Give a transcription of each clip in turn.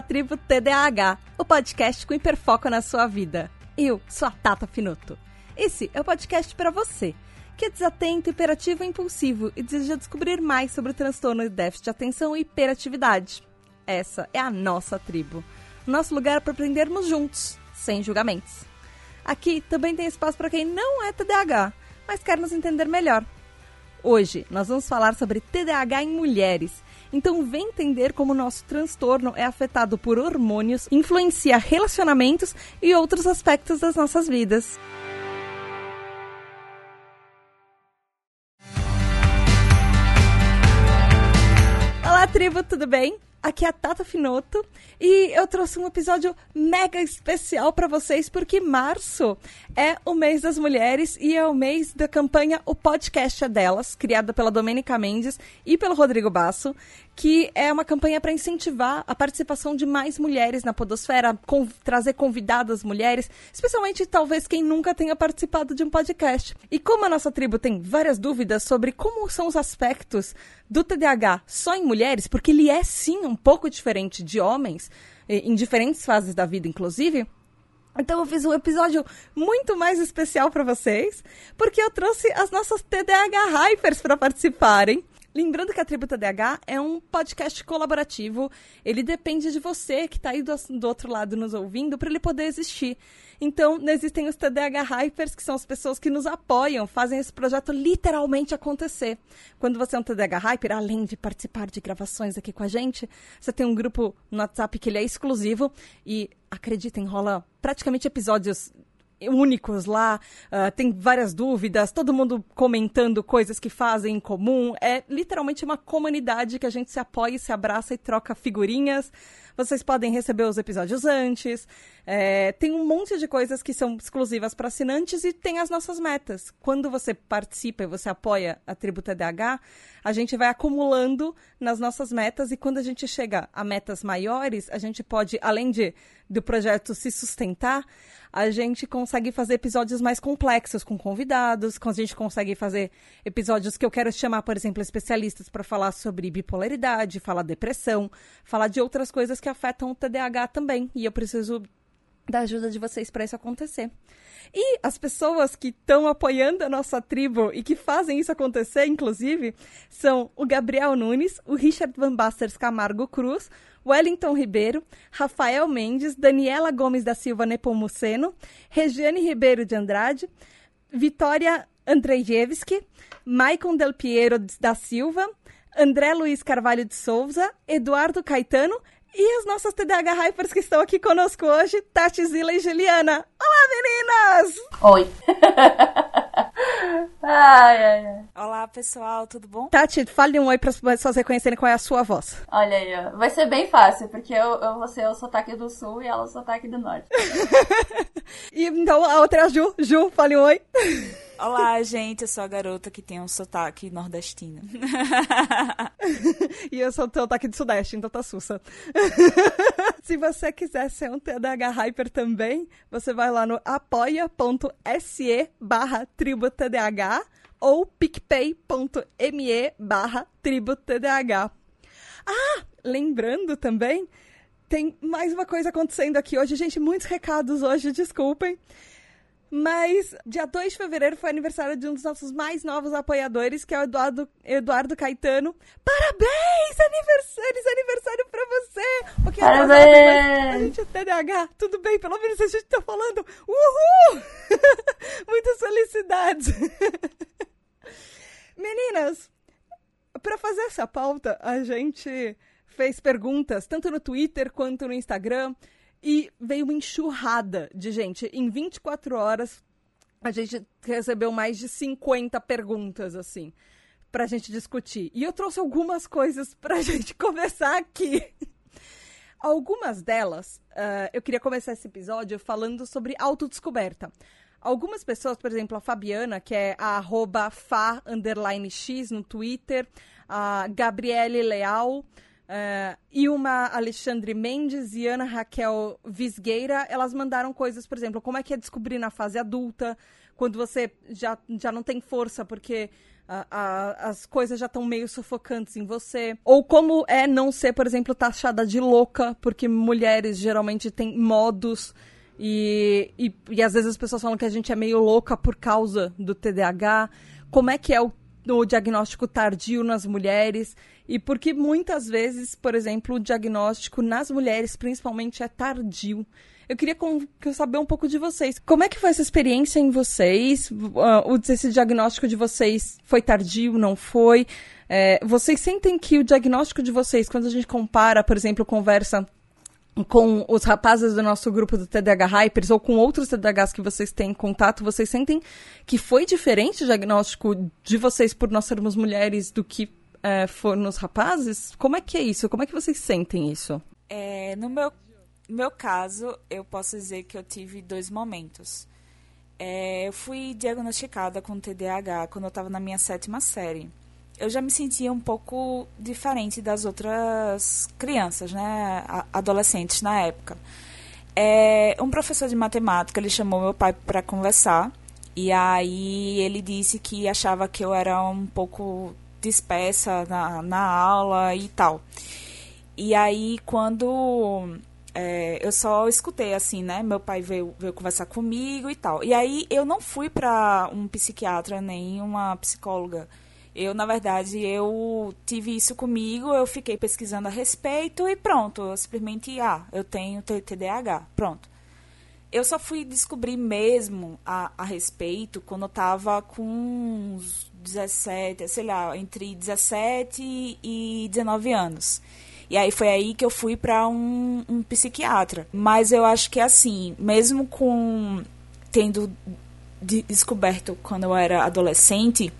à Tribo TDAH, o podcast com hiperfoco na sua vida. Eu sou a Tata Finoto. Esse é o podcast para você, que é desatento, hiperativo e impulsivo e deseja descobrir mais sobre o transtorno de déficit de atenção e hiperatividade. Essa é a nossa tribo, nosso lugar para aprendermos juntos, sem julgamentos. Aqui também tem espaço para quem não é TDAH, mas quer nos entender melhor. Hoje nós vamos falar sobre TDAH em mulheres então, vem entender como o nosso transtorno é afetado por hormônios, influencia relacionamentos e outros aspectos das nossas vidas. Olá, tribo, tudo bem? Aqui é a Tata Finoto e eu trouxe um episódio mega especial para vocês porque março é o mês das mulheres e é o mês da campanha O Podcast é Delas, criada pela Domênica Mendes e pelo Rodrigo Basso, que é uma campanha para incentivar a participação de mais mulheres na podosfera, com, trazer convidadas mulheres, especialmente talvez quem nunca tenha participado de um podcast. E como a nossa tribo tem várias dúvidas sobre como são os aspectos do TDAH só em mulheres, porque ele é sim um pouco diferente de homens, em diferentes fases da vida, inclusive. Então eu fiz um episódio muito mais especial para vocês, porque eu trouxe as nossas TDAH Hypers para participarem. Lembrando que a Tributa DH é um podcast colaborativo. Ele depende de você que está aí do, do, outro lado nos ouvindo para ele poder existir. Então, existem os TDH Hypers, que são as pessoas que nos apoiam, fazem esse projeto literalmente acontecer. Quando você é um TDH Hyper, além de participar de gravações aqui com a gente, você tem um grupo no WhatsApp que ele é exclusivo e, acreditem, rola praticamente episódios únicos lá, uh, tem várias dúvidas, todo mundo comentando coisas que fazem em comum. É literalmente uma comunidade que a gente se apoia, se abraça e troca figurinhas. Vocês podem receber os episódios antes. É, tem um monte de coisas que são exclusivas para assinantes e tem as nossas metas. Quando você participa e você apoia a Tributa DH, a gente vai acumulando nas nossas metas e quando a gente chega a metas maiores, a gente pode, além de do projeto se sustentar, a gente consegue fazer episódios mais complexos com convidados, a gente consegue fazer episódios que eu quero chamar, por exemplo, especialistas para falar sobre bipolaridade, falar depressão, falar de outras coisas que afetam o TDAH também. E eu preciso da ajuda de vocês para isso acontecer. E as pessoas que estão apoiando a nossa tribo e que fazem isso acontecer, inclusive, são o Gabriel Nunes, o Richard Van Basters Camargo Cruz, Wellington Ribeiro, Rafael Mendes, Daniela Gomes da Silva Nepomuceno, Regiane Ribeiro de Andrade, Vitória Andrzejewski, Maicon Del Piero da Silva, André Luiz Carvalho de Souza, Eduardo Caetano e as nossas TDAH Hypers que estão aqui conosco hoje, Tati, Zila e Juliana. Olá, meninas! Oi! ai, ai, ai. Olá, pessoal, tudo bom? Tati, fale um oi para as pessoas reconhecerem qual é a sua voz. Olha aí, ó. vai ser bem fácil, porque eu, eu vou ser o sotaque do sul e ela o sotaque do norte. e então a outra é a Ju. Ju, fale um oi. Olá, gente, eu sou a garota que tem um sotaque nordestino. e eu sou o sotaque do sudeste, então tá sussa. Se você quiser ser um TDH Hyper também, você vai lá no apoia.se barra tributdh ou picpay.me barra tributdh. Ah, lembrando também, tem mais uma coisa acontecendo aqui hoje. Gente, muitos recados hoje, desculpem. Mas dia 2 de fevereiro foi aniversário de um dos nossos mais novos apoiadores, que é o Eduardo, Eduardo Caetano. Parabéns! Aniversário, aniversário pra você! Um Parabéns! a gente é TDAH, tudo bem, pelo menos a gente tá falando. Uhul! Muitas felicidades! Meninas, para fazer essa pauta, a gente fez perguntas, tanto no Twitter quanto no Instagram. E veio uma enxurrada de gente. Em 24 horas, a gente recebeu mais de 50 perguntas, assim, pra gente discutir. E eu trouxe algumas coisas pra gente conversar aqui. Algumas delas, uh, eu queria começar esse episódio falando sobre autodescoberta. Algumas pessoas, por exemplo, a Fabiana, que é a arroba fa, x no Twitter, a Gabriele Leal, Uh, e uma Alexandre Mendes e Ana Raquel Visgueira, elas mandaram coisas, por exemplo, como é que é descobrir na fase adulta, quando você já, já não tem força porque as coisas já estão meio sufocantes em você. Ou como é não ser, por exemplo, taxada de louca, porque mulheres geralmente têm modos. E, e, e às vezes as pessoas falam que a gente é meio louca por causa do TDAH. Como é que é o, o diagnóstico tardio nas mulheres? E porque muitas vezes, por exemplo, o diagnóstico nas mulheres, principalmente, é tardio. Eu queria saber um pouco de vocês. Como é que foi essa experiência em vocês? Uh, esse diagnóstico de vocês foi tardio, não foi? É, vocês sentem que o diagnóstico de vocês, quando a gente compara, por exemplo, conversa com os rapazes do nosso grupo do TDAH Hypers ou com outros TDAHs que vocês têm contato, vocês sentem que foi diferente o diagnóstico de vocês por nós sermos mulheres do que é, for nos rapazes? Como é que é isso? Como é que vocês sentem isso? É, no meu meu caso, eu posso dizer que eu tive dois momentos. É, eu fui diagnosticada com TDAH quando eu estava na minha sétima série. Eu já me sentia um pouco diferente das outras crianças, né, adolescentes na época. É, um professor de matemática ele chamou meu pai para conversar e aí ele disse que achava que eu era um pouco dispersa na, na aula e tal. E aí quando é, eu só escutei assim, né? Meu pai veio, veio conversar comigo e tal. E aí eu não fui para um psiquiatra nem uma psicóloga. Eu, na verdade, eu tive isso comigo, eu fiquei pesquisando a respeito e pronto, eu simplesmente, ah, eu tenho TDAH, pronto. Eu só fui descobrir mesmo a, a respeito quando eu tava com uns 17, sei lá, entre 17 e 19 anos. E aí foi aí que eu fui para um, um psiquiatra. Mas eu acho que assim, mesmo com tendo de descoberto quando eu era adolescente,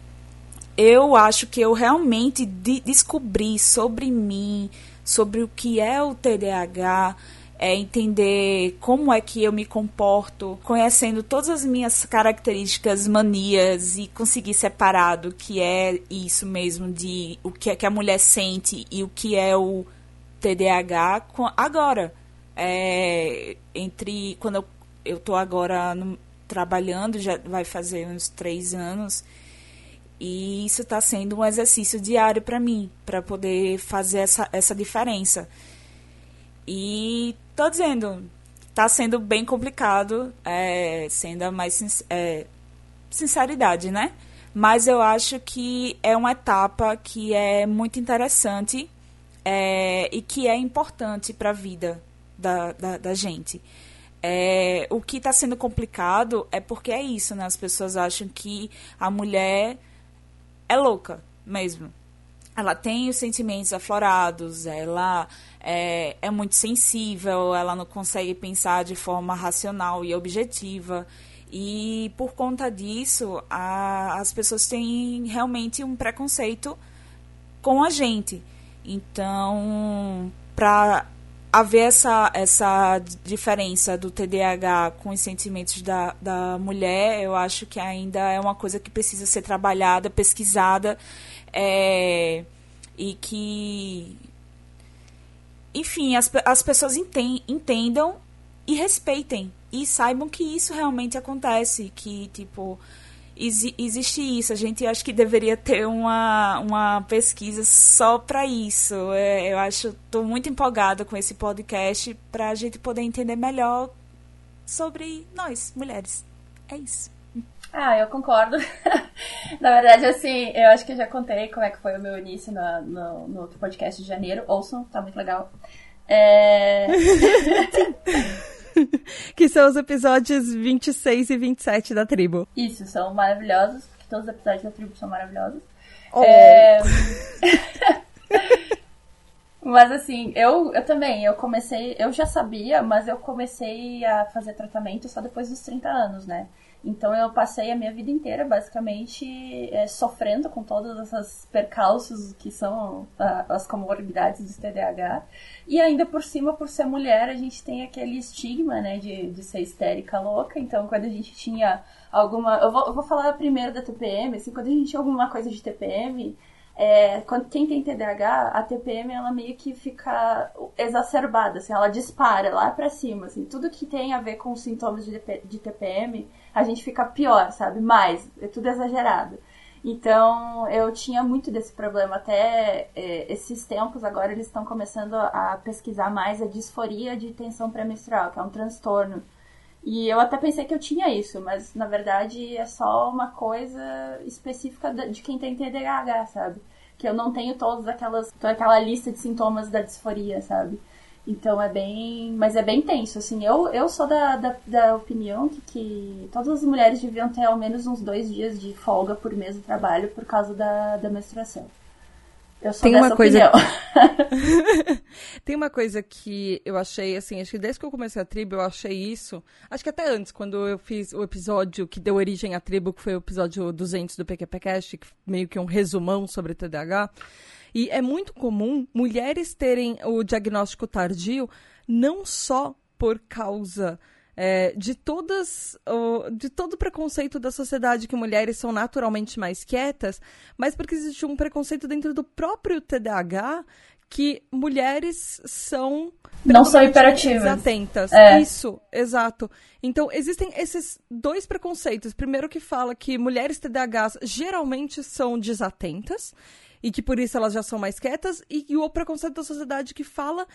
eu acho que eu realmente de descobri sobre mim, sobre o que é o TDAH, é entender como é que eu me comporto, conhecendo todas as minhas características, manias e conseguir separar do que é isso mesmo de o que é que a mulher sente e o que é o TDAH agora. É, entre quando eu, eu tô agora no, trabalhando, já vai fazer uns três anos, e isso está sendo um exercício diário para mim, para poder fazer essa, essa diferença. E tô dizendo, está sendo bem complicado, é, sendo a mais é, sinceridade, né? Mas eu acho que é uma etapa que é muito interessante é, e que é importante para a vida da, da, da gente. É, o que está sendo complicado é porque é isso, né? As pessoas acham que a mulher é louca mesmo. Ela tem os sentimentos aflorados, ela é, é muito sensível, ela não consegue pensar de forma racional e objetiva. E por conta disso, a, as pessoas têm realmente um preconceito com a gente. Então, para haver essa, essa diferença do TDAH com os sentimentos da, da mulher, eu acho que ainda é uma coisa que precisa ser trabalhada, pesquisada, é, e que, enfim, as, as pessoas entendam e respeitem, e saibam que isso realmente acontece, que, tipo, existe isso. A gente acho que deveria ter uma, uma pesquisa só para isso. É, eu acho, estou muito empolgada com esse podcast para a gente poder entender melhor sobre nós, mulheres. É isso. Ah, eu concordo. Na verdade, assim, eu acho que eu já contei como é que foi o meu início no, no, no outro podcast de janeiro. Ouçam, tá muito legal. É... que são os episódios 26 e 27 da tribo. Isso, são maravilhosos, porque todos os episódios da tribo são maravilhosos. Oh. É... mas assim, eu, eu também, eu comecei, eu já sabia, mas eu comecei a fazer tratamento só depois dos 30 anos, né? Então eu passei a minha vida inteira basicamente é, sofrendo com todas essas percalços que são a, as comorbidades do TDAH. E ainda por cima, por ser mulher, a gente tem aquele estigma, né, de, de ser histérica louca. Então quando a gente tinha alguma. Eu vou, eu vou falar primeiro da TPM, assim, quando a gente tinha alguma coisa de TPM, é, quando quem tem TDAH, a TPM ela meio que fica exacerbada, assim, ela dispara lá para cima, assim, tudo que tem a ver com sintomas de, de TPM, a gente fica pior, sabe? Mais, é tudo exagerado. Então, eu tinha muito desse problema. Até é, esses tempos, agora eles estão começando a pesquisar mais a disforia de tensão pré-menstrual, que é um transtorno. E eu até pensei que eu tinha isso, mas na verdade é só uma coisa específica de quem tem TDAH, sabe? Que eu não tenho todas aquelas, toda aquela lista de sintomas da disforia, sabe? Então é bem. Mas é bem tenso, assim. Eu, eu sou da, da, da, opinião que, que todas as mulheres deviam ter ao menos uns dois dias de folga por mês de trabalho por causa da, da menstruação. Eu sou Tem uma coisa... Tem uma coisa que eu achei, assim, acho que desde que eu comecei a tribo eu achei isso. Acho que até antes, quando eu fiz o episódio que deu origem à tribo, que foi o episódio 200 do PQPcast, que meio que um resumão sobre TDAH. E é muito comum mulheres terem o diagnóstico tardio não só por causa é, de todas de todo o preconceito da sociedade que mulheres são naturalmente mais quietas, mas porque existe um preconceito dentro do próprio TDAH que mulheres são não são hiperativas, desatentas. É. Isso, exato. Então existem esses dois preconceitos. Primeiro que fala que mulheres TDAHs geralmente são desatentas e que por isso elas já são mais quietas, e, o preconceito da sociedade que fala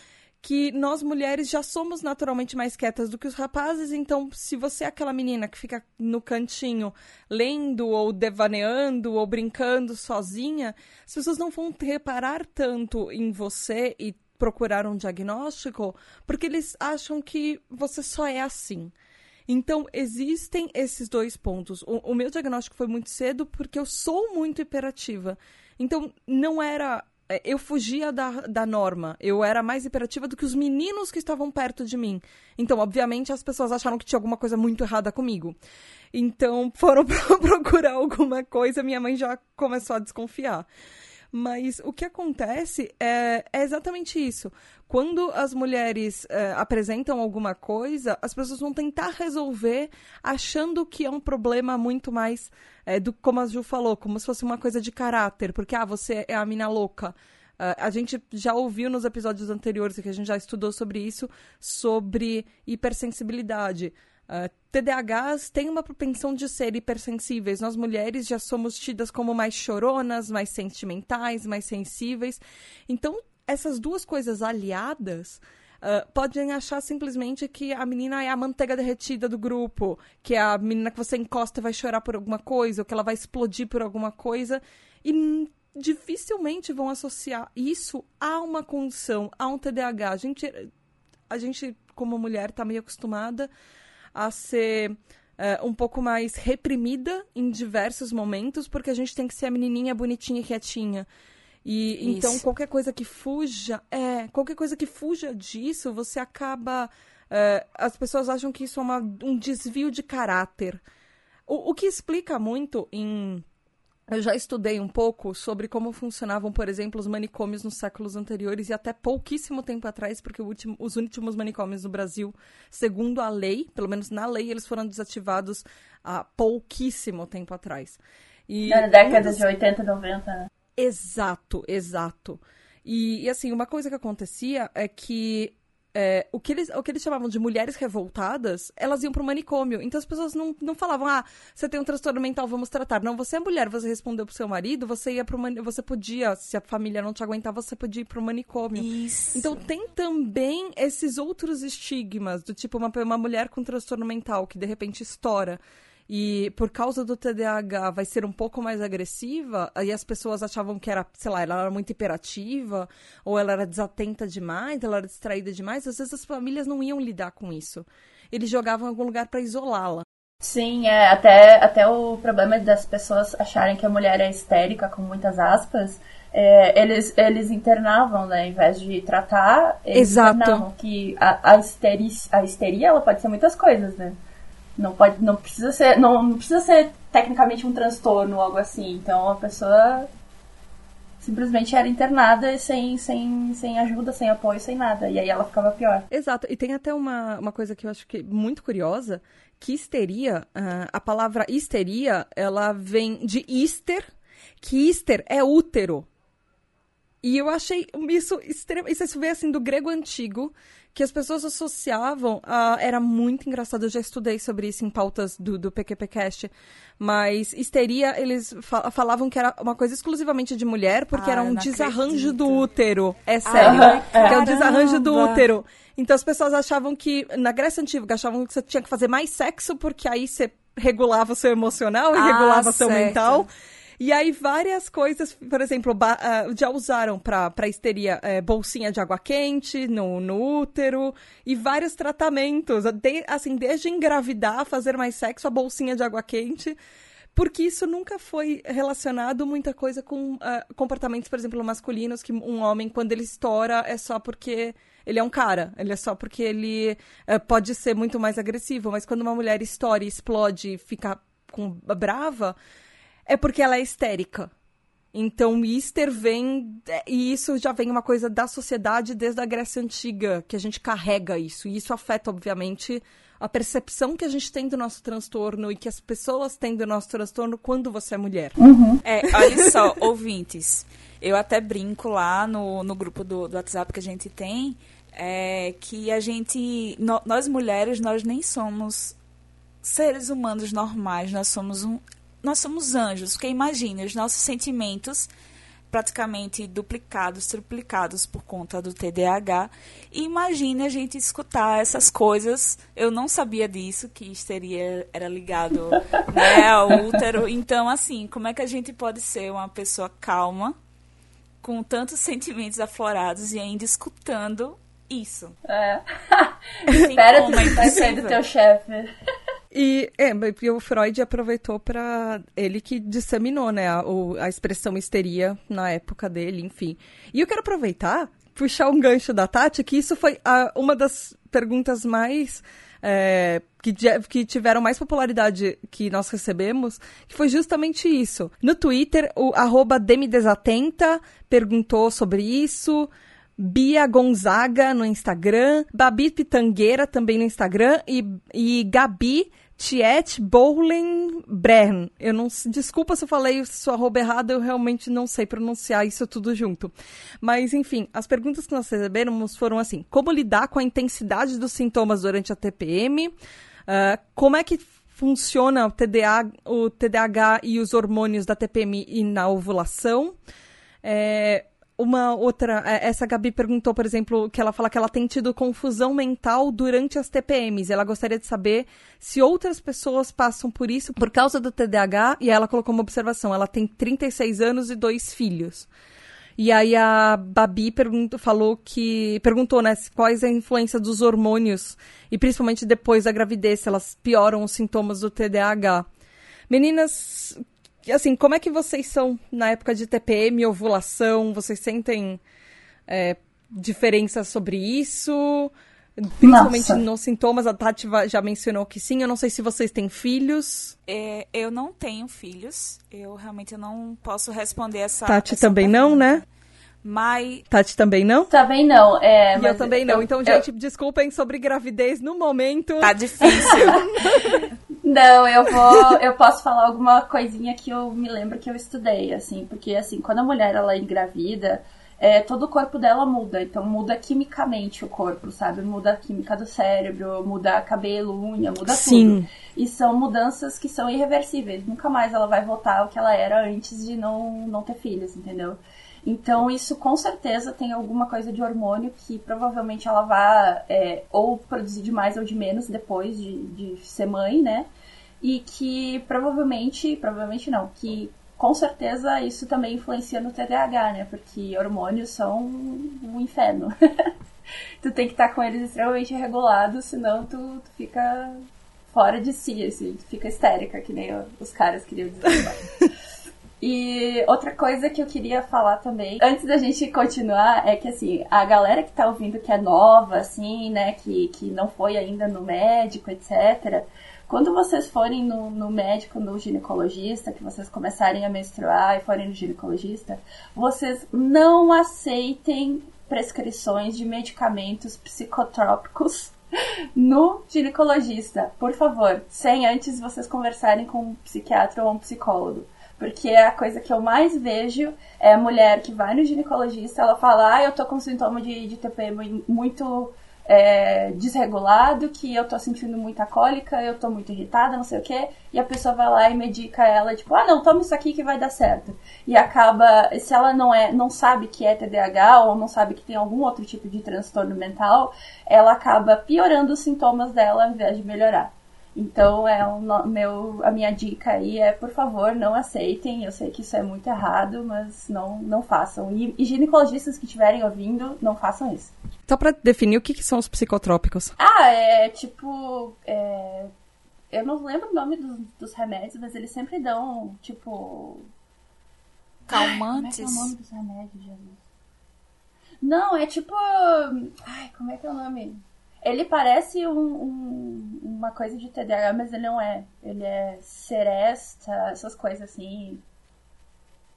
que nós mulheres já somos naturalmente mais quietas do que os rapazes, então se você é aquela menina que fica no cantinho lendo ou devaneando ou brincando sozinha, as pessoas não vão reparar tanto em você e procurar um diagnóstico, porque eles acham que você só é assim. Então, existem esses dois pontos. O, o meu diagnóstico foi muito cedo porque eu sou muito hiperativa. Então, não era eu fugia da, da norma. Eu era mais hiperativa do que os meninos que estavam perto de mim. Então, obviamente, as pessoas acharam que tinha alguma coisa muito errada comigo. Então, foram procurar alguma coisa, minha mãe já começou a desconfiar. Mas o que acontece é, é exatamente isso. Quando as mulheres é, apresentam alguma coisa, as pessoas vão tentar resolver achando que é um problema muito mais, é, do, como a Ju falou, como se fosse uma coisa de caráter, porque, ah, você é a mina louca. Uh, a gente já ouviu nos episódios anteriores, que a gente já estudou sobre isso, sobre hipersensibilidade. Uh, TDAHs têm uma propensão de ser hipersensíveis. Nós mulheres já somos tidas como mais choronas, mais sentimentais, mais sensíveis. Então, essas duas coisas aliadas uh, podem achar simplesmente que a menina é a manteiga derretida do grupo, que é a menina que você encosta e vai chorar por alguma coisa, ou que ela vai explodir por alguma coisa. E dificilmente vão associar isso a uma condição, a um TDAH. A gente, a gente como mulher, está meio acostumada a ser é, um pouco mais reprimida em diversos momentos, porque a gente tem que ser a menininha bonitinha e quietinha. E Isso. então qualquer coisa que fuja, é, qualquer coisa que fuja disso, você acaba. É, as pessoas acham que isso é uma, um desvio de caráter. O, o que explica muito em eu já estudei um pouco sobre como funcionavam, por exemplo, os manicômios nos séculos anteriores e até pouquíssimo tempo atrás, porque último, os últimos manicômios no Brasil, segundo a lei, pelo menos na lei, eles foram desativados há pouquíssimo tempo atrás. E na década das... de 80, 90, né? Exato, exato. E, e assim, uma coisa que acontecia é que é, o, que eles, o que eles chamavam de mulheres revoltadas, elas iam pro manicômio. Então as pessoas não, não falavam, ah, você tem um transtorno mental, vamos tratar. Não, você é mulher, você respondeu pro seu marido, você ia pro manicômio, você podia, se a família não te aguentava, você podia ir pro manicômio. Isso. Então tem também esses outros estigmas, do tipo uma, uma mulher com transtorno mental que de repente estoura e por causa do TDAH vai ser um pouco mais agressiva, aí as pessoas achavam que era, sei lá, ela era muito hiperativa, ou ela era desatenta demais, ela era distraída demais, às vezes as famílias não iam lidar com isso. Eles jogavam em algum lugar para isolá-la. Sim, é, até, até o problema das pessoas acharem que a mulher é histérica, com muitas aspas, é, eles, eles internavam, né? Em vez de tratar, eles Exato. que a, a, histeria, a histeria ela pode ser muitas coisas, né? Não pode, não precisa ser, não, não precisa ser tecnicamente um transtorno ou algo assim. Então a pessoa simplesmente era internada sem, sem, sem ajuda, sem apoio, sem nada. E aí ela ficava pior. Exato. E tem até uma, uma coisa que eu acho que muito curiosa, que histeria, uh, a palavra histeria, ela vem de hister, que hister é útero. E eu achei isso extremo. Isso veio assim do grego antigo, que as pessoas associavam. A... Era muito engraçado, eu já estudei sobre isso em pautas do, do PQPcast. Mas histeria, eles falavam que era uma coisa exclusivamente de mulher, porque ah, era um desarranjo acredito. do útero. É sério. Ah, que é um desarranjo do útero. Então as pessoas achavam que, na Grécia Antiga, achavam que você tinha que fazer mais sexo, porque aí você regulava o seu emocional e ah, regulava o seu mental. E aí várias coisas, por exemplo, uh, já usaram para histeria é, bolsinha de água quente no, no útero e vários tratamentos, de, assim, desde engravidar, fazer mais sexo, a bolsinha de água quente porque isso nunca foi relacionado muita coisa com uh, comportamentos, por exemplo, masculinos, que um homem, quando ele estoura, é só porque ele é um cara, ele é só porque ele uh, pode ser muito mais agressivo, mas quando uma mulher estoura, explode, fica com, brava, é porque ela é histérica. Então, Easter vem. E isso já vem uma coisa da sociedade desde a Grécia Antiga, que a gente carrega isso. E isso afeta, obviamente, a percepção que a gente tem do nosso transtorno e que as pessoas têm do nosso transtorno quando você é mulher. Uhum. É, olha só, ouvintes. Eu até brinco lá no, no grupo do, do WhatsApp que a gente tem, é, que a gente. No, nós mulheres, nós nem somos seres humanos normais, nós somos um nós somos anjos, porque imagine os nossos sentimentos praticamente duplicados, triplicados por conta do TDAH. E imagine a gente escutar essas coisas. Eu não sabia disso, que histeria era ligado né, ao útero. Então, assim, como é que a gente pode ser uma pessoa calma, com tantos sentimentos aflorados e ainda escutando isso? É. Espera tu é sair do teu chefe. E é, o Freud aproveitou para ele que disseminou, né, a, a expressão histeria na época dele, enfim. E eu quero aproveitar, puxar um gancho da Tati, que isso foi a, uma das perguntas mais é, que, que, tiveram mais popularidade que nós recebemos, que foi justamente isso. No Twitter, o arroba Demidesatenta perguntou sobre isso. Bia Gonzaga no Instagram, Babi Pitangueira também no Instagram e, e Gabi Tiet Bowling Brern. Eu não desculpa se eu falei sua arroba errada, eu realmente não sei pronunciar isso tudo junto. Mas enfim, as perguntas que nós recebemos foram assim: como lidar com a intensidade dos sintomas durante a TPM? Uh, ah, como é que funciona o, TDA, o TDAH e os hormônios da TPM e na ovulação? É, uma outra. É, essa Gabi perguntou, por exemplo, que ela fala que ela tem tido confusão mental durante as TPMs. Ela gostaria de saber se outras pessoas passam por isso por causa do TDAH. E ela colocou uma observação: ela tem 36 anos e dois filhos. E aí a Babi perguntou, falou que. perguntou, né, quais a influência dos hormônios, e principalmente depois da gravidez, se elas pioram os sintomas do TDAH. Meninas, assim, como é que vocês são na época de TPM, ovulação? Vocês sentem é, diferenças sobre isso? Principalmente Nossa. nos sintomas, a Tati já mencionou que sim. Eu não sei se vocês têm filhos. É, eu não tenho filhos. Eu realmente não posso responder essa. Tati essa também pergunta. não, né? Mas. Tati também não? Também não. É, e eu também não. Então, gente, eu... desculpem sobre gravidez no momento. Tá difícil. Não, eu vou. Eu posso falar alguma coisinha que eu me lembro que eu estudei, assim, porque assim, quando a mulher ela engravida, é, todo o corpo dela muda, então muda quimicamente o corpo, sabe? Muda a química do cérebro, muda cabelo, unha, muda Sim. tudo. E são mudanças que são irreversíveis. Nunca mais ela vai voltar ao que ela era antes de não, não ter filhos, entendeu? Então, isso com certeza tem alguma coisa de hormônio que provavelmente ela vai é, ou produzir de mais ou de menos depois de, de ser mãe, né? E que provavelmente, provavelmente não, que com certeza isso também influencia no TDAH, né? Porque hormônios são um inferno. tu tem que estar com eles extremamente regulados, senão tu, tu fica fora de si, assim, tu fica histérica, que nem os caras queriam dizer. E outra coisa que eu queria falar também, antes da gente continuar, é que assim, a galera que tá ouvindo que é nova, assim, né, que, que não foi ainda no médico, etc. Quando vocês forem no, no médico, no ginecologista, que vocês começarem a menstruar e forem no ginecologista, vocês não aceitem prescrições de medicamentos psicotrópicos no ginecologista, por favor, sem antes vocês conversarem com um psiquiatra ou um psicólogo Porque a coisa que eu mais vejo é a mulher que vai no ginecologista, ela fala, ah, eu tô com sintoma de, de TPM muito é, desregulado, que eu tô sentindo muita cólica, eu tô muito irritada, não sei o quê, e a pessoa vai lá e medica ela, tipo, ah, não, toma isso aqui que vai dar certo. E acaba, se ela não é, não sabe que é TDAH ou não sabe que tem algum outro tipo de transtorno mental, ela acaba piorando os sintomas dela ao invés de melhorar. Então, é o meu, a minha dica aí é, por favor, não aceitem. Eu sei que isso é muito errado, mas não, não façam. E, e ginecologistas que estiverem ouvindo, não façam isso. Só para definir, o que, que, são os psicotrópicos? Ah, é tipo... É, eu não lembro o nome dos, dos, remédios, mas eles sempre dão, tipo... Calmantes? Como é, é o nome dos remédios, Jesus? Não, é tipo... Ai, como é que é o nome? Ele parece um, um, uma coisa de TDAH, mas ele não é. Ele é seresta, essas coisas assim.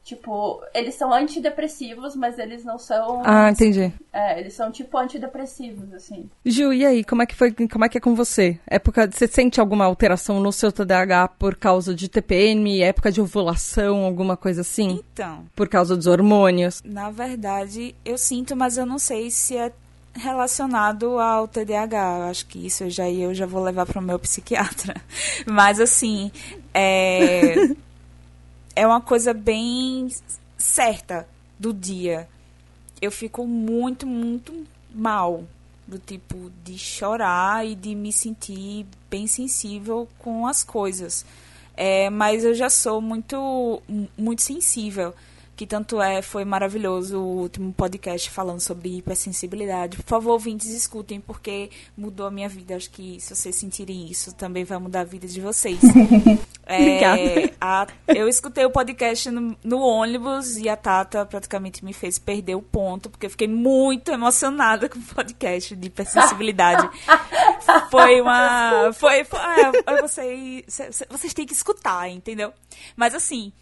Tipo, eles são antidepressivos, mas eles não são. Ah, entendi. É, eles são tipo antidepressivos, assim. Ju, e aí, como é que foi? Como é que é com você? Época, você sente alguma alteração no seu TDAH por causa de TPM, época de ovulação, alguma coisa assim? Então. Por causa dos hormônios? Na verdade, eu sinto, mas eu não sei se é relacionado ao TDAH. Acho que isso eu já, eu já vou levar para o meu psiquiatra. Mas, assim, é, é uma coisa bem certa do dia. Eu fico muito, muito mal. Do tipo de chorar e de me sentir bem sensível com as coisas. É, mas eu já sou muito, muito sensível que tanto é, foi maravilhoso o último podcast falando sobre hipersensibilidade. Por favor, ouvintes, escutem, porque mudou a minha vida. Acho que se vocês sentirem isso, também vai mudar a vida de vocês. é, Obrigada. A, eu escutei o podcast no, no, ônibus e a Tata praticamente me fez perder o ponto, porque eu fiquei muito emocionada com o podcast de hipersensibilidade. foi uma. Foi. foi é, vocês, vocês têm que escutar, entendeu? Mas assim.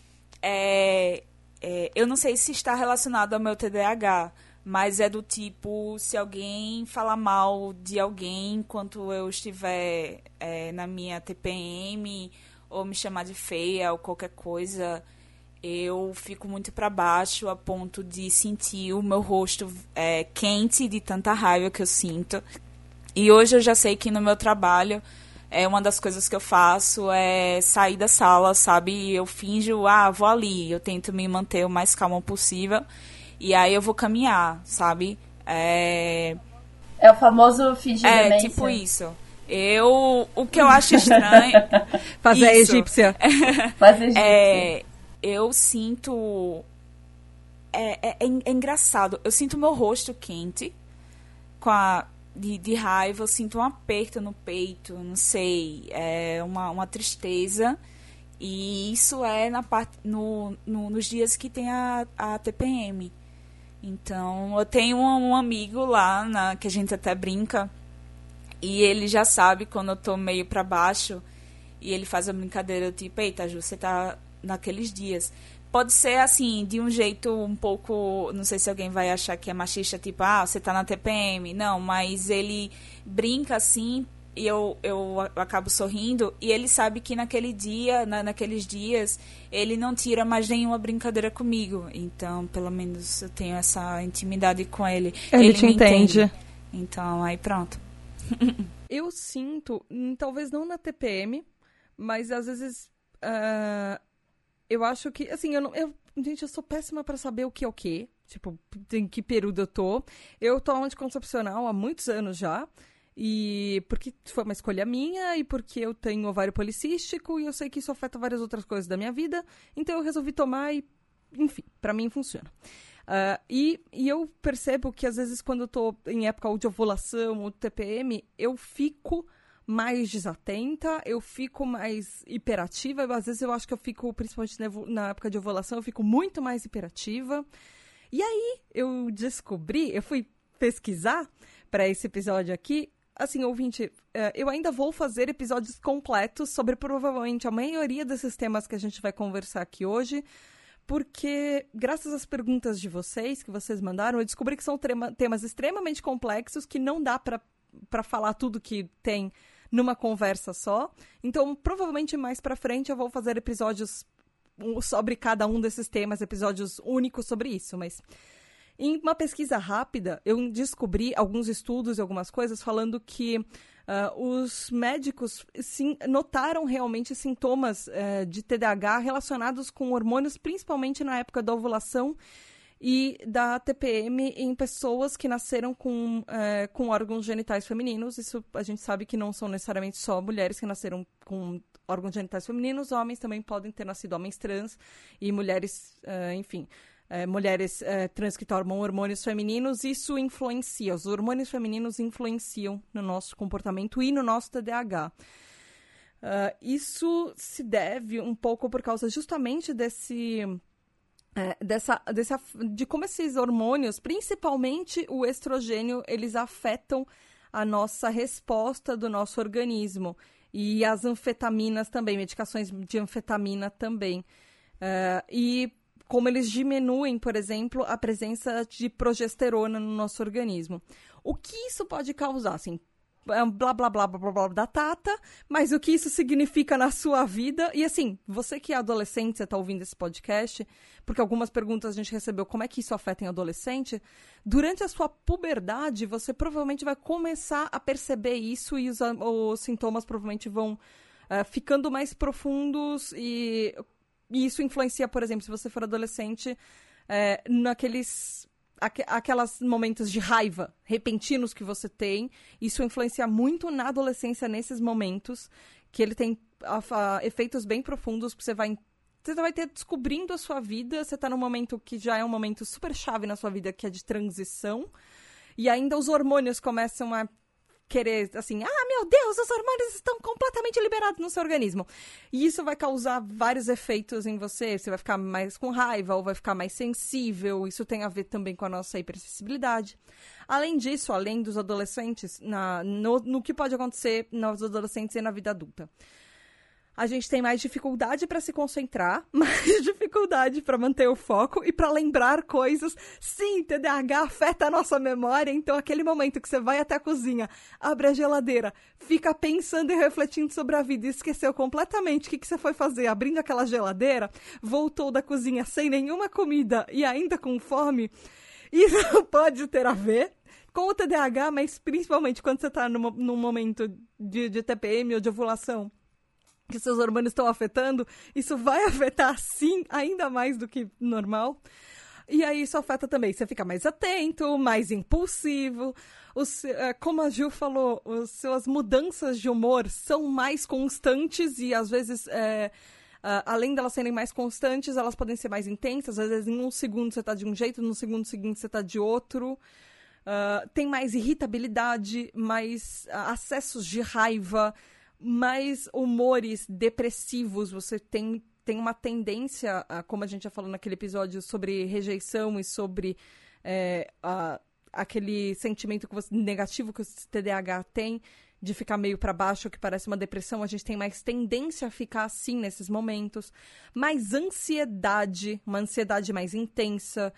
É, é, eu não sei se está relacionado ao meu TDAH, mas é do tipo, se alguém falar mal de alguém enquanto eu estiver é, na minha TPM, ou me chamar de feia, ou qualquer coisa, eu fico muito para baixo a ponto de sentir o meu rosto é, quente de tanta raiva que eu sinto. E hoje eu já sei que no meu trabalho é uma das coisas que eu faço é sair da sala, sabe? Eu finjo, ah, vou ali. Eu tento me manter o mais calmo possível. E aí eu vou caminhar, sabe? É, é o famoso fingir É, demência. tipo isso. Eu. O que eu acho estranho. Fazer a egípcia. Fazer egípcia. É, eu sinto. É, é, é, engraçado. Eu sinto meu rosto quente com a de, de raiva, eu sinto um aperto no peito, não sei, é uma, uma tristeza. E isso é na parte, no, no, nos dias que tem a, a TPM. Então, eu tenho um, um, amigo lá, na, que a gente até brinca, e ele já sabe quando eu tô meio para baixo, e ele faz a brincadeira, tipo, eita, Ju, você tá naqueles dias pode ser assim, de um jeito um pouco. Não sei se alguém vai achar que é machista, tipo, ah, você tá na TPM. Não, mas ele brinca assim e eu, eu acabo sorrindo e ele sabe que naquele dia, na, naqueles dias, ele não tira mais nenhuma brincadeira comigo. Então, pelo menos eu tenho essa intimidade com ele. Ele, ele te entende. entende. Então, aí pronto. eu sinto, talvez não na TPM, mas às vezes uh, eu acho que, assim, eu não. Eu, gente, eu sou péssima para saber o que é o que. Tipo, em que período eu tô. Eu tô anticoncepcional há muitos anos já. E porque foi uma escolha minha e porque eu tenho ovário policístico e eu sei que isso afeta várias outras coisas da minha vida. Então eu resolvi tomar e, enfim, para mim funciona. Uh, e, e eu percebo que às vezes quando eu tô em época de ovulação ou TPM, eu fico mais desatenta, eu fico mais hiperativa. Às vezes eu acho que eu fico, principalmente na época de ovulação, eu fico muito mais hiperativa. E aí eu descobri, eu fui pesquisar para esse episódio aqui. Assim, ouvinte, é, eu ainda vou fazer episódios completos sobre provavelmente a maioria desses temas que a gente vai conversar aqui hoje porque graças às perguntas de vocês que vocês mandaram, eu descobri que são temas extremamente complexos que não dá para falar tudo que tem numa conversa só. Então, provavelmente mais para frente eu vou fazer episódios sobre cada um desses temas, episódios únicos sobre isso, mas em uma pesquisa rápida, eu descobri alguns estudos e algumas coisas falando que uh, os médicos sim, notaram realmente sintomas uh, de TDAH relacionados com hormônios, principalmente na época da ovulação e da TPM em pessoas que nasceram com, uh, com órgãos genitais femininos. Isso a gente sabe que não são necessariamente só mulheres que nasceram com órgãos genitais femininos, homens também podem ter nascido homens trans e mulheres, uh, enfim é, mulheres é, trans que tomam hormônios femininos, isso influencia, os hormônios femininos influenciam no nosso comportamento e no nosso TDAH. Uh, ah, isso se deve um pouco por causa justamente desse. É, dessa, dessa, de como esses hormônios, principalmente o estrogênio, eles afetam a nossa resposta do nosso organismo. E as anfetaminas também, medicações de anfetamina também. Uh, e como eles diminuem, por exemplo, a presença de progesterona no nosso organismo. O que isso pode causar? Assim, blá, blá, blá, blá, blá, blá, da Tata, mas o que isso significa na sua vida. E assim, você que é adolescente, você está ouvindo esse podcast, porque algumas perguntas a gente recebeu, como é que isso afeta em adolescente? Durante a sua puberdade, você provavelmente vai começar a perceber isso e os, os sintomas provavelmente vão uh, ficando mais profundos e e isso influencia, por exemplo, se você for adolescente, é, naqueles aqu aquelas momentos de raiva repentinos que você tem, isso influencia muito na adolescência nesses momentos, que ele tem a, a, efeitos bem profundos, que você vai você vai ter descobrindo a sua vida, você está num momento que já é um momento super chave na sua vida, que é de transição, e ainda os hormônios começam a querer, assim, ah, meu Deus, os hormônios estão completamente liberados no seu organismo. E isso vai causar vários efeitos em você. Você vai ficar mais com raiva ou vai ficar mais sensível. Isso tem a ver também com a nossa hipersensibilidade. Além disso, além dos adolescentes, na, no, no que pode acontecer nos adolescentes e na vida adulta a gente tem mais dificuldade para se concentrar, mais dificuldade para manter o foco e para lembrar coisas. Sim, TDAH afeta a nossa memória, então aquele momento que você vai até a cozinha, abre a geladeira, fica pensando e refletindo sobre a vida e esqueceu completamente o que, que você foi fazer abrindo aquela geladeira, voltou da cozinha sem nenhuma comida e ainda com fome. Isso pode ter a ver com o TDAH, mas principalmente quando você está num, momento de, de TPM ou de ovulação que seus hormônios estão afetando, isso vai afetar sim, ainda mais do que normal. E aí isso afeta também, você fica mais atento, mais impulsivo. É, como a Gil falou, as suas mudanças de humor são mais constantes e às vezes, é, além delas serem mais constantes, elas podem ser mais intensas. Às vezes em um segundo você está de um jeito, no segundo seguinte você está de outro. Uh, tem mais irritabilidade, mais uh, acessos de raiva, mais humores depressivos, você tem, tem uma tendência, a, como a gente já falou naquele episódio sobre rejeição e sobre é, a, aquele sentimento que você, negativo que o TDAH tem, de ficar meio para baixo, que parece uma depressão, a gente tem mais tendência a ficar assim nesses momentos. Mais ansiedade, uma ansiedade mais intensa,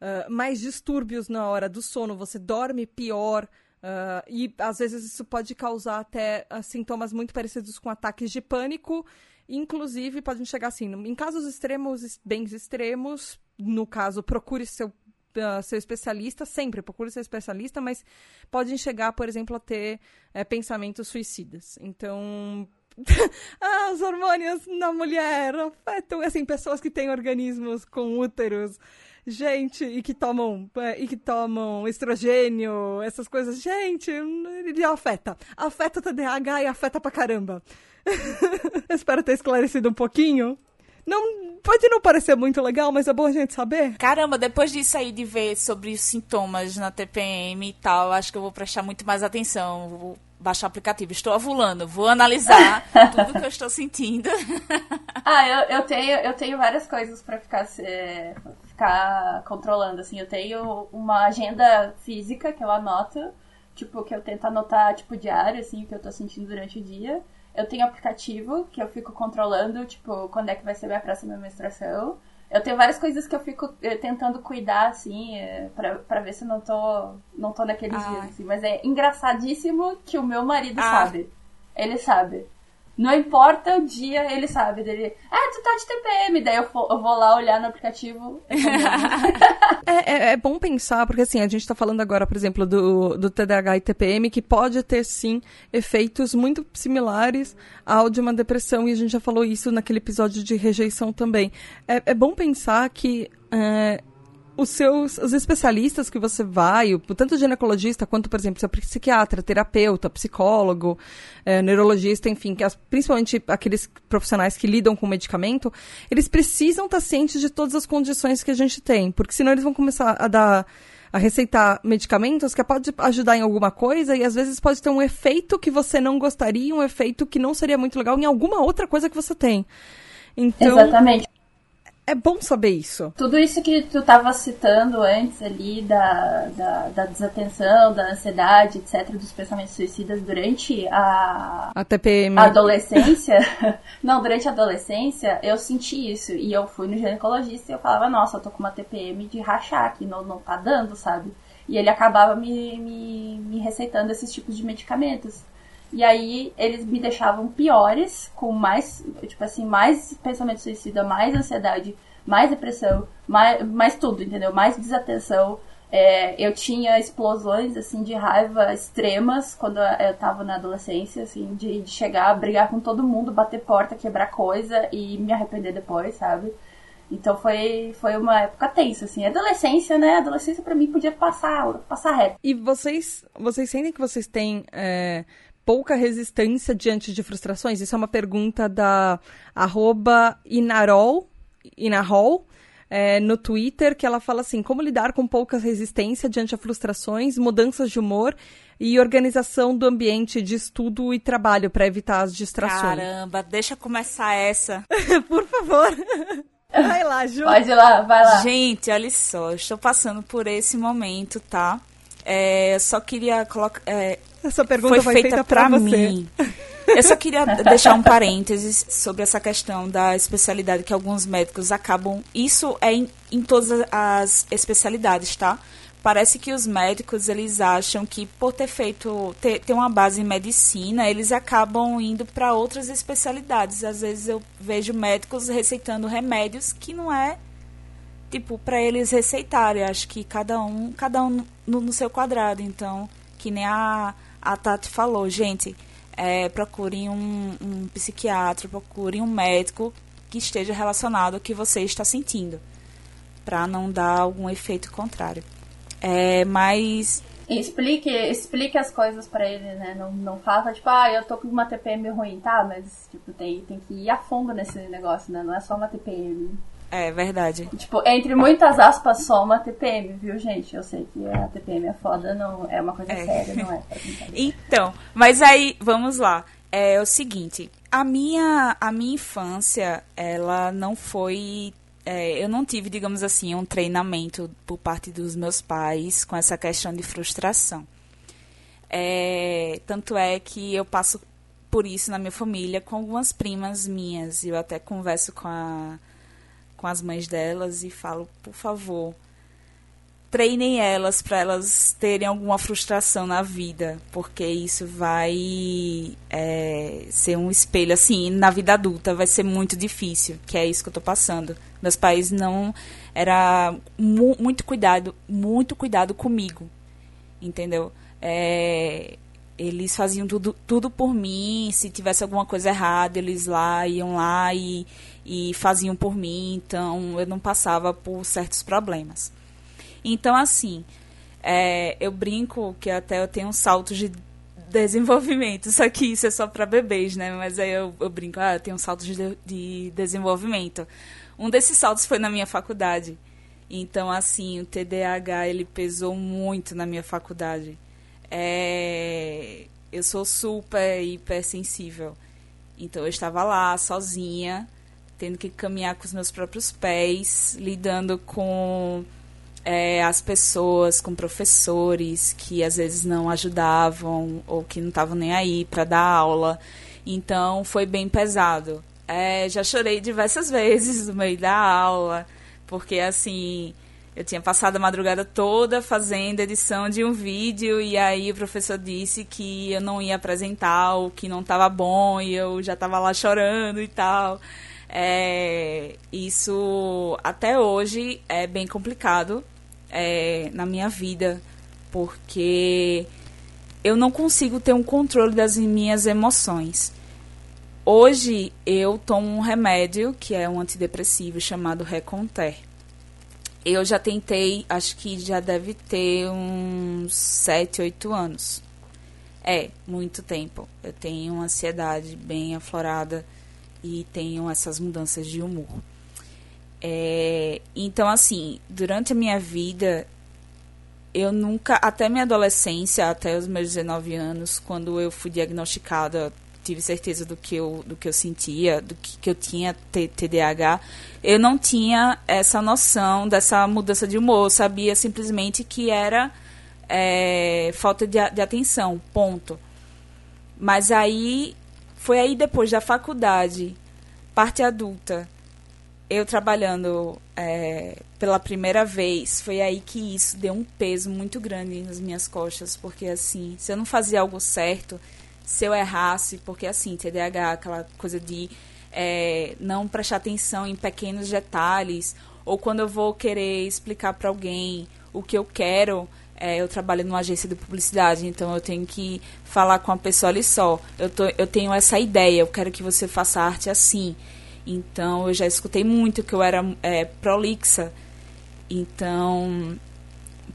uh, mais distúrbios na hora do sono, você dorme pior, Uh, e às vezes isso pode causar até uh, sintomas muito parecidos com ataques de pânico. Inclusive, podem chegar assim, em casos extremos, bem extremos, no caso, procure seu, uh, seu especialista, sempre procure seu especialista, mas podem chegar, por exemplo, a ter é, pensamentos suicidas. Então, ah, os hormônios na mulher afetam, assim, pessoas que têm organismos com úteros gente, e que tomam, é, e que tomam estrogênio, essas coisas, gente, ele afeta. Afeta TDAH e afeta pra caramba. Espero ter esclarecido um pouquinho. Não, pode não parecer muito legal, mas é bom a gente saber. Caramba, depois disso aí de ver sobre os sintomas na TPM e tal, acho que eu vou prestar muito mais atenção. Vou baixar o aplicativo. Estou ovulando, vou analisar tudo que eu estou sentindo. ah, eu, eu, tenho, eu tenho várias coisas para ficar, é, ficar controlando. Assim, eu tenho uma agenda física que eu anoto, tipo, que eu tento anotar, tipo, diário, assim, o que eu tô sentindo durante o dia. Eu tenho aplicativo que eu fico controlando, tipo, quando é que vai ser minha próxima menstruação. Eu tenho várias coisas que eu fico eh, tentando cuidar, assim, eh, pra, pra ver se não tô, não tô naqueles ah. dias, assim. Mas é engraçadíssimo que o meu marido ah. sabe. Ele sabe. Não importa o dia, ele sabe. Dele, ah, tu tá de TPM. Daí eu, eu vou lá olhar no aplicativo. é, é, é, bom pensar, porque assim, a gente tá falando agora, por exemplo, do, do TDAH e TPM, que pode ter sim efeitos muito similares ao de uma depressão, e a gente já falou isso naquele episódio de rejeição também. É, é bom pensar que. É, os seus os especialistas que você vai, tanto ginecologista quanto, por exemplo, seu psiquiatra, terapeuta, psicólogo, é, neurologista, enfim, as, principalmente aqueles profissionais que lidam com medicamento, eles precisam estar cientes de todas as condições que a gente tem, porque senão eles vão começar a dar a receitar medicamentos que pode ajudar em alguma coisa e às vezes pode ter um efeito que você não gostaria, um efeito que não seria muito legal em alguma outra coisa que você tem. Então, Exatamente é bom saber isso. Tudo isso que tu estava citando antes ali, da, da, da, desatenção, da ansiedade, etc., dos pensamentos suicidas durante a, a TPM. A adolescência. não, durante a adolescência, eu senti isso. E eu fui no ginecologista e eu falava, nossa, eu tô com uma TPM de rachar aqui, não, não tá dando, sabe? E ele acabava me, me, me receitando esses tipos de medicamentos. E aí eles me deixavam piores, com mais, tipo assim, mais pensamento suicida, mais ansiedade, mais depressão, mais, mais tudo, entendeu? Mais desatenção. É, eu tinha explosões, assim, de raiva extremas quando eu tava na adolescência, assim, de, de chegar, brigar com todo mundo, bater porta, quebrar coisa e me arrepender depois, sabe? Então foi, foi uma época tensa, assim. Adolescência, né? Adolescência para mim podia passar, passar reto. E vocês, vocês sentem que vocês têm é, pouca resistência diante de frustrações? Isso é uma pergunta da arroba Inarol, Inarol é, no Twitter, que ela fala assim, como lidar com pouca resistência diante de frustrações, mudanças de humor e organização do ambiente de estudo e trabalho para evitar as distrações. Caramba, deixa começar essa. Por favor. Vai lá, Ju. Pode ir lá, vai lá. Gente, olha só, estou passando por esse momento, tá? É, eu só queria colocar. É, essa pergunta foi feita, feita para mim. Eu só queria deixar um parênteses sobre essa questão da especialidade que alguns médicos acabam. Isso é em, em todas as especialidades, tá? Parece que os médicos eles acham que por ter feito ter, ter uma base em medicina, eles acabam indo para outras especialidades. Às vezes eu vejo médicos receitando remédios que não é tipo para eles receitarem. Acho que cada um, cada um no, no seu quadrado. Então, que nem a a Tati falou, gente, é, procurem um, um psiquiatra, procurem um médico que esteja relacionado ao que você está sentindo, para não dar algum efeito contrário. É, mas Explique, explique as coisas para ele, né? Não, não faça, tipo, ah, eu tô com uma TPM ruim, tá? Mas, tipo, tem, tem que ir a fundo nesse negócio, né? Não é só uma TPM. É verdade. Tipo, entre muitas aspas, só uma TPM, viu, gente? Eu sei que a TPM é foda, não é uma coisa é. séria, não é? então, mas aí, vamos lá. É o seguinte, a minha, a minha infância, ela não foi é, eu não tive, digamos assim, um treinamento por parte dos meus pais com essa questão de frustração. É, tanto é que eu passo por isso na minha família com algumas primas minhas. Eu até converso com a, com as mães delas e falo, por favor, treinem elas para elas terem alguma frustração na vida, porque isso vai é, ser um espelho assim na vida adulta vai ser muito difícil, que é isso que eu estou passando. Meus pais não era mu muito cuidado, muito cuidado comigo, entendeu? É, eles faziam tudo, tudo por mim. Se tivesse alguma coisa errada, eles lá iam lá e, e faziam por mim. Então eu não passava por certos problemas. Então, assim, é, eu brinco que até eu tenho um salto de desenvolvimento. Só que isso é só para bebês, né? Mas aí eu, eu brinco, ah, eu tenho um salto de, de desenvolvimento. Um desses saltos foi na minha faculdade. Então, assim, o TDAH ele pesou muito na minha faculdade é, eu sou super hipersensível. Então eu estava lá sozinha, tendo que caminhar com os meus próprios pés, lidando com é, as pessoas, com professores que às vezes não ajudavam ou que não estavam nem aí para dar aula. Então foi bem pesado. É, já chorei diversas vezes no meio da aula, porque assim Eu tinha passado a madrugada toda fazendo edição de um vídeo e aí o professor disse que eu não ia apresentar, o que não estava bom e eu já estava lá chorando e tal. É, isso até hoje é bem complicado é, na minha vida, porque eu não consigo ter um controle das minhas emoções. Hoje eu tomo um remédio que é um antidepressivo chamado Reconter. Eu já tentei, acho que já deve ter uns 7, 8 anos. É, muito tempo. Eu tenho ansiedade bem aflorada e tenho essas mudanças de humor. É, então, assim, durante a minha vida, eu nunca, até minha adolescência, até os meus 19 anos, quando eu fui diagnosticada tive certeza do que eu, do que eu sentia, do que, que eu tinha TDAH, eu não tinha essa noção dessa mudança de humor. Eu sabia simplesmente que era é, falta de, de atenção, ponto. Mas aí, foi aí depois da faculdade, parte adulta, eu trabalhando é, pela primeira vez, foi aí que isso deu um peso muito grande nas minhas costas, porque assim, se eu não fazia algo certo, se eu errasse, porque assim, TDAH, aquela coisa de é, não prestar atenção em pequenos detalhes, ou quando eu vou querer explicar para alguém o que eu quero, é, eu trabalho numa agência de publicidade, então eu tenho que falar com a pessoa ali só. Eu, tô, eu tenho essa ideia, eu quero que você faça arte assim. Então eu já escutei muito que eu era é, prolixa. Então,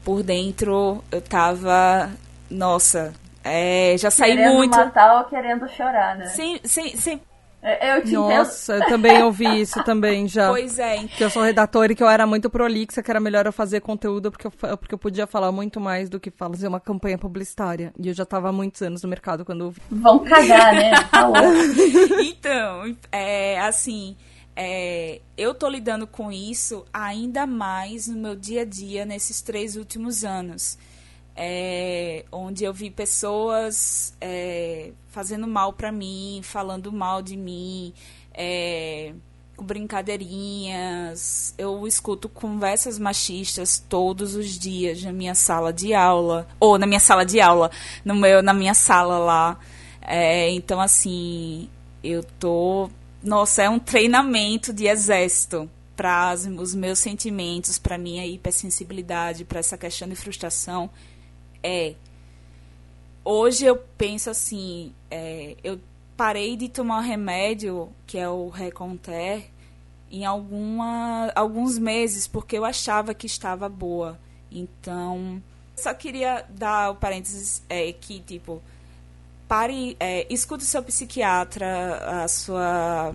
por dentro eu tava, nossa, é, já saí querendo muito. Querendo matar ou querendo chorar, né? Sim, sim, sim. É, eu te Nossa, eu também ouvi isso também já. Pois é. Que eu sou redatora e que eu era muito prolixa, que era melhor eu fazer conteúdo porque eu, porque eu podia falar muito mais do que fazer uma campanha publicitária. E eu já tava há muitos anos no mercado quando eu vi. Vão cagar, né? então, é, assim, é, eu tô lidando com isso ainda mais no meu dia a dia nesses três últimos anos é, onde eu vi pessoas é, fazendo mal para mim, falando mal de mim, é, brincadeirinhas. Eu escuto conversas machistas todos os dias na minha sala de aula, ou na minha sala de aula, no meu, na minha sala lá. É, então, assim, eu tô. Nossa, é um treinamento de exército para os meus sentimentos, para minha hipersensibilidade, para essa questão de frustração é. Hoje eu penso assim, é, eu parei de tomar remédio, que é o Reconter, em alguma, alguns meses, porque eu achava que estava boa. Então, só queria dar o parênteses é, que, tipo, pare, é, escute o seu psiquiatra, a sua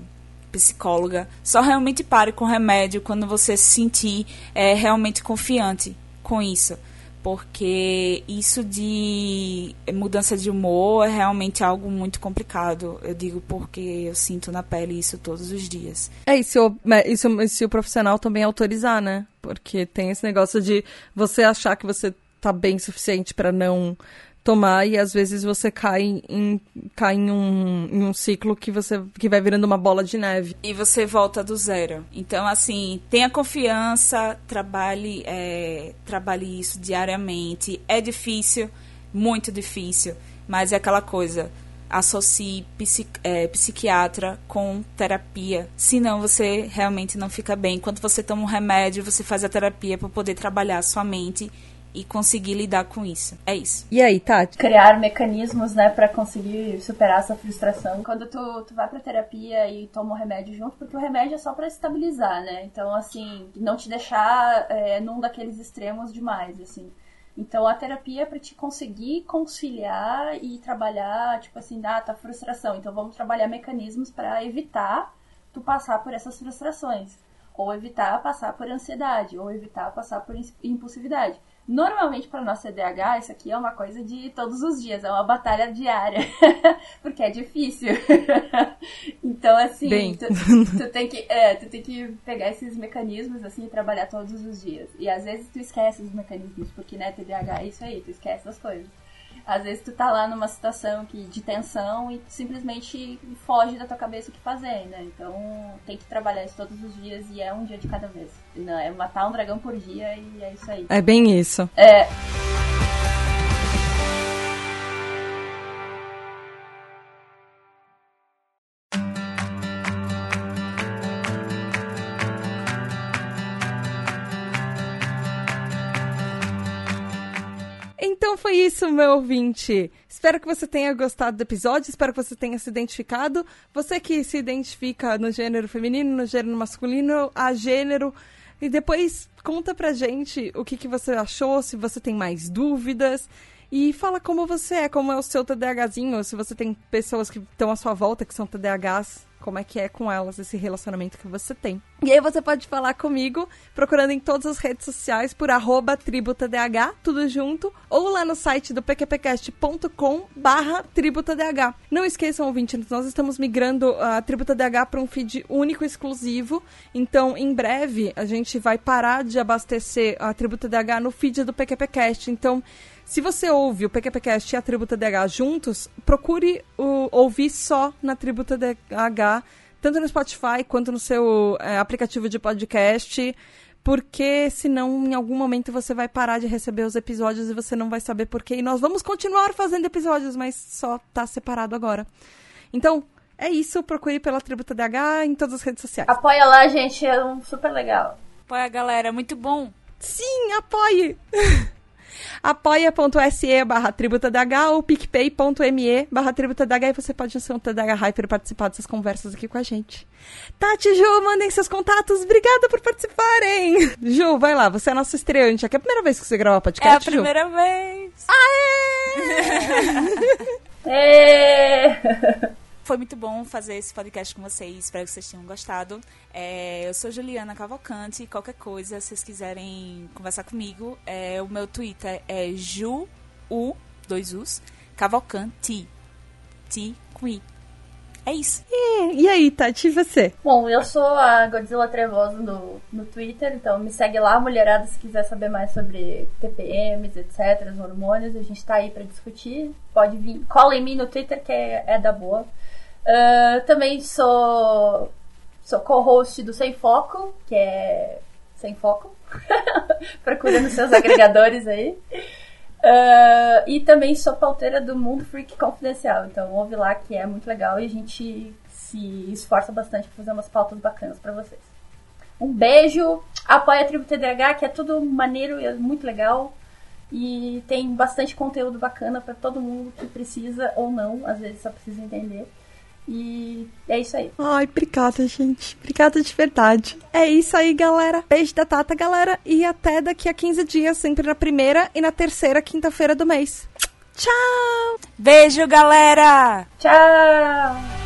psicóloga. Só realmente pare com o remédio quando você se sentir é, realmente confiante com isso porque isso de mudança de humor é realmente algo muito complicado. Eu digo porque eu sinto na pele isso todos os dias. É, e se o, e se o, se o profissional também autorizar, né? Porque tem esse negócio de você achar que você tá bem suficiente para não tomar e às vezes você cai em, cai em, um, em um ciclo que você que vai virando uma bola de neve. E você volta do zero. Então, assim, tenha confiança, trabalhe, é, trabalhe isso diariamente. É difícil, muito difícil, mas é aquela coisa. Associe é, psiquiatra com terapia. Senão você realmente não fica bem. Quando você toma um remédio, você faz a terapia para poder trabalhar a sua mente e conseguir lidar com isso. É isso. E aí, Tati? Criar mecanismos, né, para conseguir superar essa frustração. Quando tu, tu vai pra terapia e toma o remédio junto, porque o remédio é só para estabilizar, né? Então, assim, não te deixar é, num daqueles extremos demais, assim. Então, a terapia é pra te conseguir conciliar e trabalhar, tipo assim, ah, tá frustração. Então, vamos trabalhar mecanismos para evitar tu passar por essas frustrações. Ou evitar passar por ansiedade, ou evitar passar por impulsividade. Normalmente, para nossa CDH, isso aqui é uma coisa de todos os dias, é uma batalha diária, porque é difícil. então, assim, tu, tu, tem que, é, tu tem que pegar esses mecanismos assim e trabalhar todos os dias. E às vezes tu esquece os mecanismos, porque né, TDAH é isso aí, tu esquece as coisas. Às vezes tu tá lá numa situação que, de tensão e simplesmente foge da tua cabeça o que fazer, né? Então tem que trabalhar isso todos os dias e é um dia de cada vez. Não, é matar um dragão por dia e é isso aí. É bem isso. É. isso, meu ouvinte. Espero que você tenha gostado do episódio, espero que você tenha se identificado. Você que se identifica no gênero feminino, no gênero masculino, a gênero. E depois conta pra gente o que, que você achou, se você tem mais dúvidas. E fala como você é, como é o seu TDAHzinho, se você tem pessoas que estão à sua volta que são TDAHs, como é que é com elas esse relacionamento que você tem. E aí você pode falar comigo procurando em todas as redes sociais por arroba tributadh, tudo junto, ou lá no site do pqpcast.com barra tributadh. Não esqueçam, ouvintes, nós estamos migrando a Tributadh para um feed único e exclusivo, então em breve a gente vai parar de abastecer a Tributadh no feed do PQPcast, então se você ouve o PQPcast e a Tributa DH juntos, procure o, ouvir só na Tributa DH, tanto no Spotify quanto no seu é, aplicativo de podcast, porque senão em algum momento você vai parar de receber os episódios e você não vai saber porquê. E nós vamos continuar fazendo episódios, mas só tá separado agora. Então, é isso, procure pela Tributa DH em todas as redes sociais. Apoia lá, gente, é um super legal. Apoia, galera, muito bom. Sim, apoie! apoia.se barra tributadh ou picpay.me barra tributadh e você pode ser um TDH Hyper participar dessas conversas aqui com a gente. Tati, Ju, mandem seus contatos. Obrigada por participarem. Ju, vai lá, você é a nossa estreante. Aqui é a primeira vez que você grava podcast, É a primeira Ju? vez. Ê! Foi muito bom fazer esse podcast com vocês. Espero que vocês tenham gostado. É, eu sou Juliana Cavalcante. Qualquer coisa, se vocês quiserem conversar comigo, é, o meu Twitter é Ju, U, dois U's, Cavalcante. T com I. É isso. E, e aí, Tati, e você? Bom, eu sou a Godzilla Trevoso no, no Twitter, então me segue lá, mulherada, se quiser saber mais sobre TPMs, etc., os hormônios, a gente tá aí pra discutir. Pode vir, cola em mim no Twitter, que é, é da boa. Uh, também sou, sou co-host do Sem Foco, que é Sem Foco. Procura nos seus agregadores aí. Uh, e também sou pauteira do Mundo Freak Confidencial. Então ouve lá que é muito legal e a gente se esforça bastante para fazer umas pautas bacanas para vocês. Um beijo, apoia a Tribo TDH, que é tudo maneiro e é muito legal. E tem bastante conteúdo bacana para todo mundo que precisa ou não, às vezes só precisa entender. E é isso aí. Ai, obrigada, gente. Obrigada de verdade. É isso aí, galera. Beijo da Tata, galera. E até daqui a 15 dias, sempre na primeira e na terceira quinta-feira do mês. Tchau! Beijo, galera! Tchau!